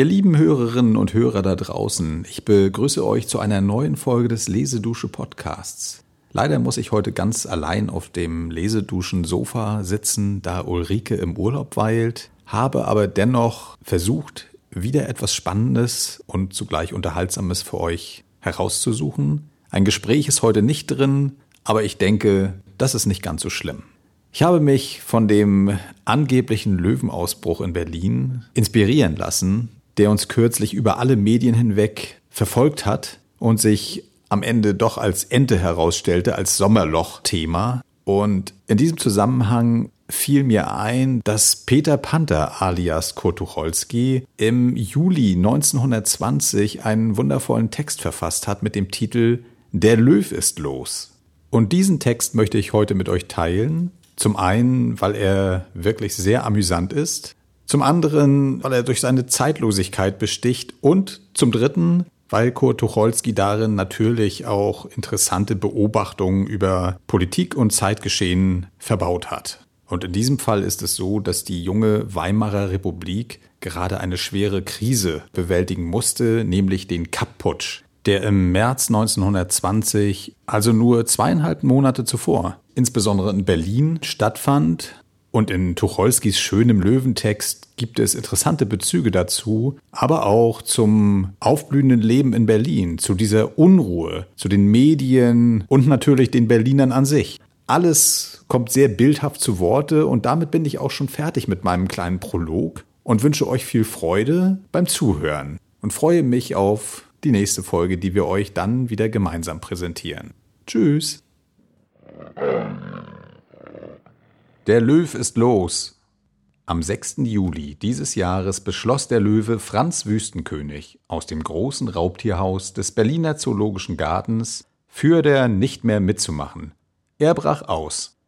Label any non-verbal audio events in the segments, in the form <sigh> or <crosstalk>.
Ihr lieben Hörerinnen und Hörer da draußen, ich begrüße euch zu einer neuen Folge des Lesedusche Podcasts. Leider muss ich heute ganz allein auf dem Leseduschen-Sofa sitzen, da Ulrike im Urlaub weilt, habe aber dennoch versucht, wieder etwas Spannendes und zugleich Unterhaltsames für euch herauszusuchen. Ein Gespräch ist heute nicht drin, aber ich denke, das ist nicht ganz so schlimm. Ich habe mich von dem angeblichen Löwenausbruch in Berlin inspirieren lassen, der uns kürzlich über alle Medien hinweg verfolgt hat und sich am Ende doch als Ente herausstellte, als Sommerloch-Thema. Und in diesem Zusammenhang fiel mir ein, dass Peter Panther alias Kurt Tucholsky im Juli 1920 einen wundervollen Text verfasst hat mit dem Titel Der Löw ist los. Und diesen Text möchte ich heute mit euch teilen. Zum einen, weil er wirklich sehr amüsant ist. Zum anderen, weil er durch seine Zeitlosigkeit besticht. Und zum dritten, weil Kurt Tucholsky darin natürlich auch interessante Beobachtungen über Politik und Zeitgeschehen verbaut hat. Und in diesem Fall ist es so, dass die junge Weimarer Republik gerade eine schwere Krise bewältigen musste, nämlich den Kapp-Putsch, der im März 1920, also nur zweieinhalb Monate zuvor, insbesondere in Berlin stattfand und in Tucholskys schönem Löwentext gibt es interessante Bezüge dazu, aber auch zum aufblühenden Leben in Berlin, zu dieser Unruhe, zu den Medien und natürlich den Berlinern an sich. Alles kommt sehr bildhaft zu Worte und damit bin ich auch schon fertig mit meinem kleinen Prolog und wünsche euch viel Freude beim Zuhören und freue mich auf die nächste Folge, die wir euch dann wieder gemeinsam präsentieren. Tschüss. Der Löw ist los. Am 6. Juli dieses Jahres beschloss der Löwe Franz Wüstenkönig aus dem großen Raubtierhaus des Berliner Zoologischen Gartens für der nicht mehr mitzumachen. Er brach aus.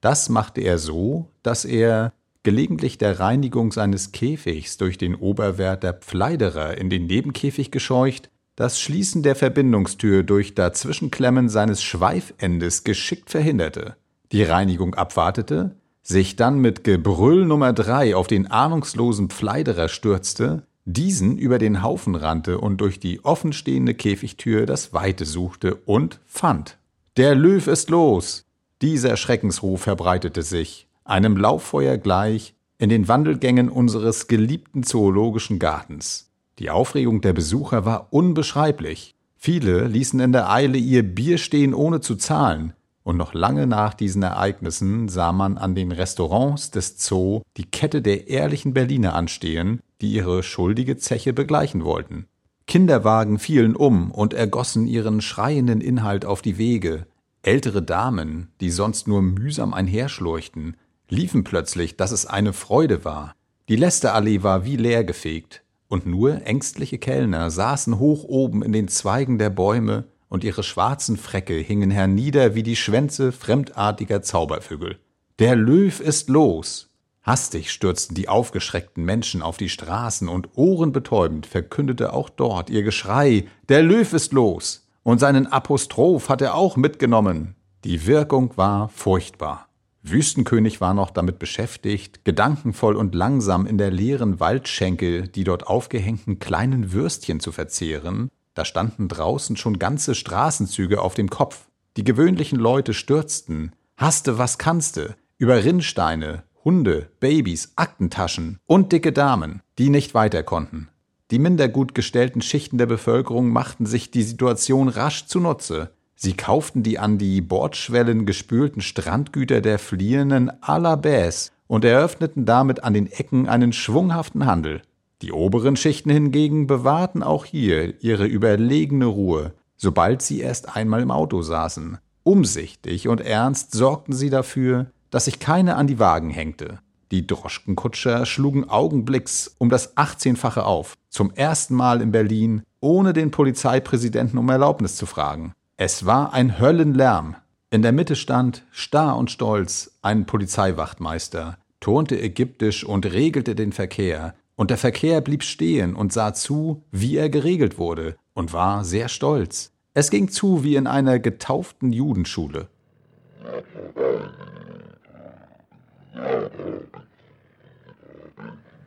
Das machte er so, dass er, gelegentlich der Reinigung seines Käfigs durch den Oberwärter Pfleiderer in den Nebenkäfig gescheucht, das Schließen der Verbindungstür durch Dazwischenklemmen seines Schweifendes geschickt verhinderte, die Reinigung abwartete, sich dann mit Gebrüll Nummer drei auf den ahnungslosen Pfleiderer stürzte, diesen über den Haufen rannte und durch die offenstehende Käfigtür das Weite suchte und fand. Der Löw ist los! Dieser Schreckensruf verbreitete sich, einem Lauffeuer gleich, in den Wandelgängen unseres geliebten zoologischen Gartens. Die Aufregung der Besucher war unbeschreiblich. Viele ließen in der Eile ihr Bier stehen, ohne zu zahlen, und noch lange nach diesen Ereignissen sah man an den Restaurants des Zoo die Kette der ehrlichen Berliner anstehen, die ihre schuldige Zeche begleichen wollten. Kinderwagen fielen um und ergossen ihren schreienden Inhalt auf die Wege. Ältere Damen, die sonst nur mühsam einherschlurchten, liefen plötzlich, dass es eine Freude war. Die Lästerallee war wie leergefegt, und nur ängstliche Kellner saßen hoch oben in den Zweigen der Bäume und ihre schwarzen Frecke hingen hernieder wie die Schwänze fremdartiger Zaubervögel. Der Löw ist los! Hastig stürzten die aufgeschreckten Menschen auf die Straßen und ohrenbetäubend verkündete auch dort ihr Geschrei, der Löw ist los! Und seinen Apostroph hat er auch mitgenommen. Die Wirkung war furchtbar. Wüstenkönig war noch damit beschäftigt, gedankenvoll und langsam in der leeren Waldschenke die dort aufgehängten kleinen Würstchen zu verzehren, da standen draußen schon ganze Straßenzüge auf dem Kopf. Die gewöhnlichen Leute stürzten, haste was kannste, über Rinnsteine, Hunde, Babys, Aktentaschen und dicke Damen, die nicht weiter konnten. Die minder gut gestellten Schichten der Bevölkerung machten sich die Situation rasch zunutze. Sie kauften die an die Bordschwellen gespülten Strandgüter der Fliehenden à la Baisse und eröffneten damit an den Ecken einen schwunghaften Handel. Die oberen Schichten hingegen bewahrten auch hier ihre überlegene Ruhe, sobald sie erst einmal im Auto saßen. Umsichtig und ernst sorgten sie dafür, dass sich keine an die Wagen hängte. Die Droschkenkutscher schlugen augenblicks um das achtzehnfache auf, zum ersten Mal in Berlin, ohne den Polizeipräsidenten um Erlaubnis zu fragen. Es war ein Höllenlärm. In der Mitte stand, starr und stolz, ein Polizeiwachtmeister, turnte ägyptisch und regelte den Verkehr, und der Verkehr blieb stehen und sah zu, wie er geregelt wurde, und war sehr stolz. Es ging zu wie in einer getauften Judenschule.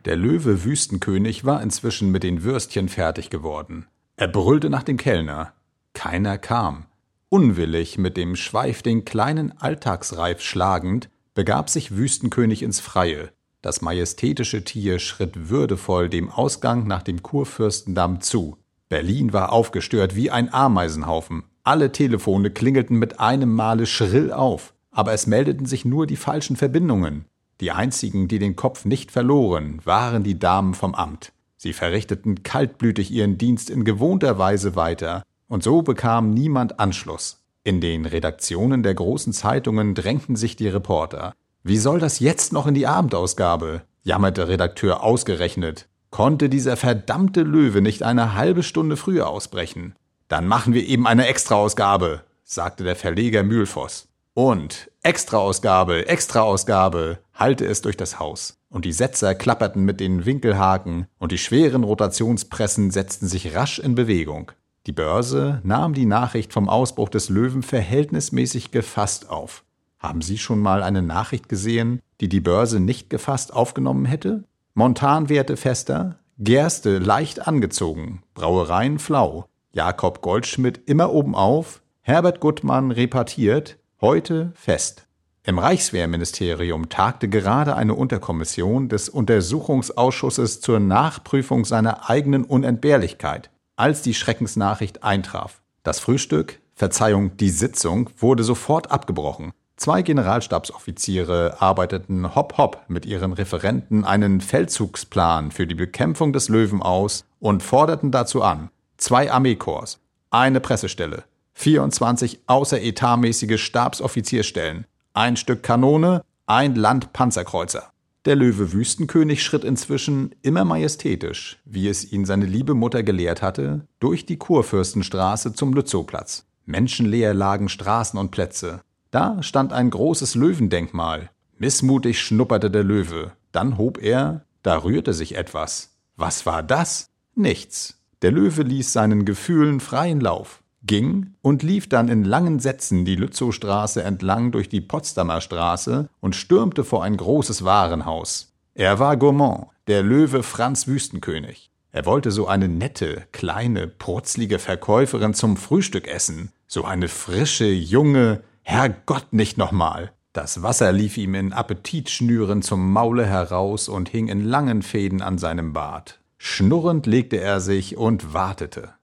Der Löwe Wüstenkönig war inzwischen mit den Würstchen fertig geworden. Er brüllte nach dem Kellner. Keiner kam. Unwillig, mit dem Schweif den kleinen Alltagsreif schlagend, begab sich Wüstenkönig ins Freie. Das majestätische Tier schritt würdevoll dem Ausgang nach dem Kurfürstendamm zu. Berlin war aufgestört wie ein Ameisenhaufen. Alle Telefone klingelten mit einem Male schrill auf, aber es meldeten sich nur die falschen Verbindungen. Die einzigen, die den Kopf nicht verloren, waren die Damen vom Amt. Sie verrichteten kaltblütig ihren Dienst in gewohnter Weise weiter, und so bekam niemand Anschluss. In den Redaktionen der großen Zeitungen drängten sich die Reporter. Wie soll das jetzt noch in die Abendausgabe? jammerte Redakteur ausgerechnet. Konnte dieser verdammte Löwe nicht eine halbe Stunde früher ausbrechen? Dann machen wir eben eine Extraausgabe, sagte der Verleger Mühlfoss. Und Extraausgabe, Extraausgabe, hallte es durch das Haus. Und die Setzer klapperten mit den Winkelhaken und die schweren Rotationspressen setzten sich rasch in Bewegung. Die Börse nahm die Nachricht vom Ausbruch des Löwen verhältnismäßig gefasst auf. Haben Sie schon mal eine Nachricht gesehen, die die Börse nicht gefasst aufgenommen hätte? Montanwerte fester, Gerste leicht angezogen, Brauereien flau, Jakob Goldschmidt immer oben auf, Herbert Gutmann repartiert, heute fest. Im Reichswehrministerium tagte gerade eine Unterkommission des Untersuchungsausschusses zur Nachprüfung seiner eigenen Unentbehrlichkeit als die Schreckensnachricht eintraf. Das Frühstück, Verzeihung, die Sitzung wurde sofort abgebrochen. Zwei Generalstabsoffiziere arbeiteten hopp hopp mit ihren Referenten einen Feldzugsplan für die Bekämpfung des Löwen aus und forderten dazu an, zwei Armeekorps, eine Pressestelle, 24 außeretatmäßige Stabsoffizierstellen, ein Stück Kanone, ein Landpanzerkreuzer. Der Löwe Wüstenkönig schritt inzwischen immer majestätisch, wie es ihn seine liebe Mutter gelehrt hatte, durch die Kurfürstenstraße zum Lützowplatz. Menschenleer lagen Straßen und Plätze. Da stand ein großes Löwendenkmal. Missmutig schnupperte der Löwe. Dann hob er, da rührte sich etwas. Was war das? Nichts. Der Löwe ließ seinen Gefühlen freien Lauf ging und lief dann in langen Sätzen die Lützowstraße entlang durch die Potsdamer Straße und stürmte vor ein großes Warenhaus. Er war Gourmand, der Löwe Franz Wüstenkönig. Er wollte so eine nette, kleine, purzlige Verkäuferin zum Frühstück essen, so eine frische, junge, Herrgott nicht nochmal. Das Wasser lief ihm in Appetitschnüren zum Maule heraus und hing in langen Fäden an seinem Bart. Schnurrend legte er sich und wartete.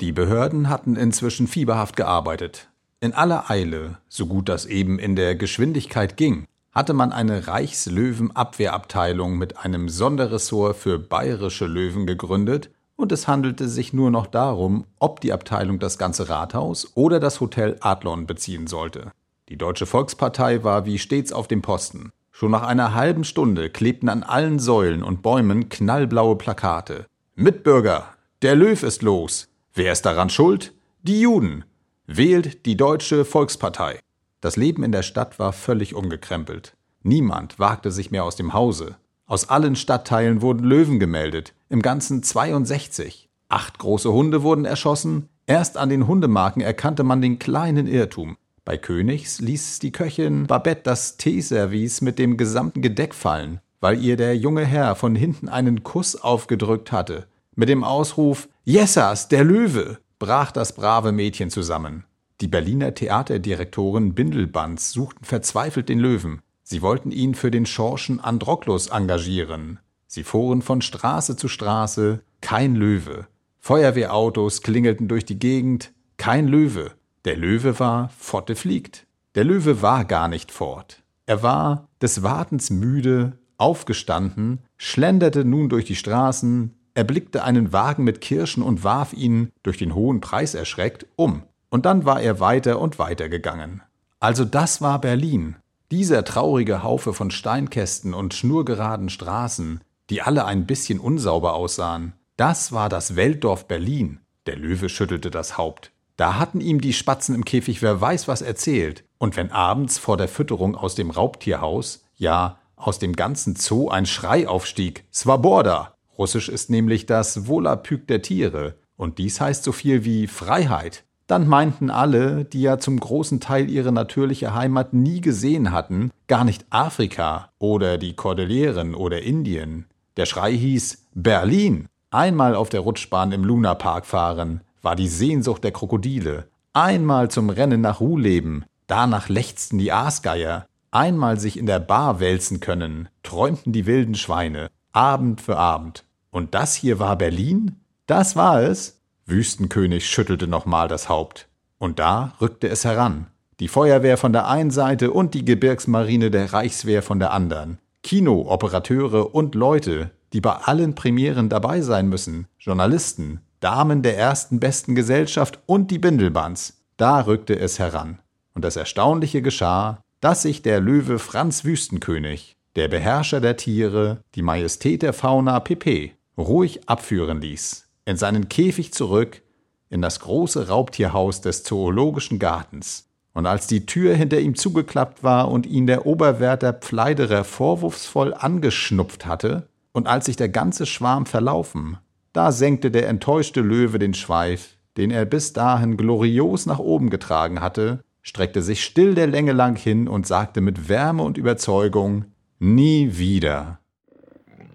Die Behörden hatten inzwischen fieberhaft gearbeitet. In aller Eile, so gut das eben in der Geschwindigkeit ging, hatte man eine Reichslöwenabwehrabteilung mit einem Sonderressort für bayerische Löwen gegründet, und es handelte sich nur noch darum, ob die Abteilung das ganze Rathaus oder das Hotel Adlon beziehen sollte. Die Deutsche Volkspartei war wie stets auf dem Posten. Schon nach einer halben Stunde klebten an allen Säulen und Bäumen knallblaue Plakate. Mitbürger, der Löw ist los. Wer ist daran schuld? Die Juden. Wählt die Deutsche Volkspartei. Das Leben in der Stadt war völlig umgekrempelt. Niemand wagte sich mehr aus dem Hause. Aus allen Stadtteilen wurden Löwen gemeldet, im Ganzen 62. Acht große Hunde wurden erschossen. Erst an den Hundemarken erkannte man den kleinen Irrtum. Bei Königs ließ die Köchin Babette das Teeservice mit dem gesamten Gedeck fallen, weil ihr der junge Herr von hinten einen Kuss aufgedrückt hatte. Mit dem Ausruf Jessas, der Löwe, brach das brave Mädchen zusammen. Die Berliner Theaterdirektoren Bindelbands suchten verzweifelt den Löwen. Sie wollten ihn für den Schorschen Androklus engagieren. Sie fuhren von Straße zu Straße, kein Löwe. Feuerwehrautos klingelten durch die Gegend, kein Löwe. Der Löwe war Fotte fliegt. Der Löwe war gar nicht fort. Er war des Wartens müde, aufgestanden, schlenderte nun durch die Straßen, erblickte einen Wagen mit Kirschen und warf ihn, durch den hohen Preis erschreckt, um. Und dann war er weiter und weiter gegangen. Also das war Berlin. Dieser traurige Haufe von Steinkästen und schnurgeraden Straßen, die alle ein bisschen unsauber aussahen. Das war das Weltdorf Berlin. Der Löwe schüttelte das Haupt. Da hatten ihm die Spatzen im Käfig wer weiß was erzählt. Und wenn abends vor der Fütterung aus dem Raubtierhaus, ja, aus dem ganzen Zoo ein Schrei aufstieg, Swaborda, Russisch ist nämlich das Volapük der Tiere, und dies heißt so viel wie Freiheit. Dann meinten alle, die ja zum großen Teil ihre natürliche Heimat nie gesehen hatten, gar nicht Afrika oder die Kordilleren oder Indien. Der Schrei hieß Berlin. Einmal auf der Rutschbahn im Lunapark fahren, war die Sehnsucht der Krokodile. Einmal zum Rennen nach Ruh leben, danach lechzten die Aasgeier. Einmal sich in der Bar wälzen können, träumten die wilden Schweine, Abend für Abend. Und das hier war Berlin? Das war es? Wüstenkönig schüttelte nochmal das Haupt. Und da rückte es heran. Die Feuerwehr von der einen Seite und die Gebirgsmarine der Reichswehr von der anderen. Kino, Operateure und Leute, die bei allen Premieren dabei sein müssen. Journalisten, Damen der ersten besten Gesellschaft und die Bindelbands. Da rückte es heran. Und das Erstaunliche geschah, dass sich der Löwe Franz Wüstenkönig, der Beherrscher der Tiere, die Majestät der Fauna Pepe, ruhig abführen ließ in seinen Käfig zurück in das große Raubtierhaus des Zoologischen Gartens. Und als die Tür hinter ihm zugeklappt war und ihn der Oberwärter Pfleiderer vorwurfsvoll angeschnupft hatte, und als sich der ganze Schwarm verlaufen, da senkte der enttäuschte Löwe den Schweif, den er bis dahin glorios nach oben getragen hatte, streckte sich still der Länge lang hin und sagte mit Wärme und Überzeugung Nie wieder.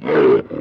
<laughs>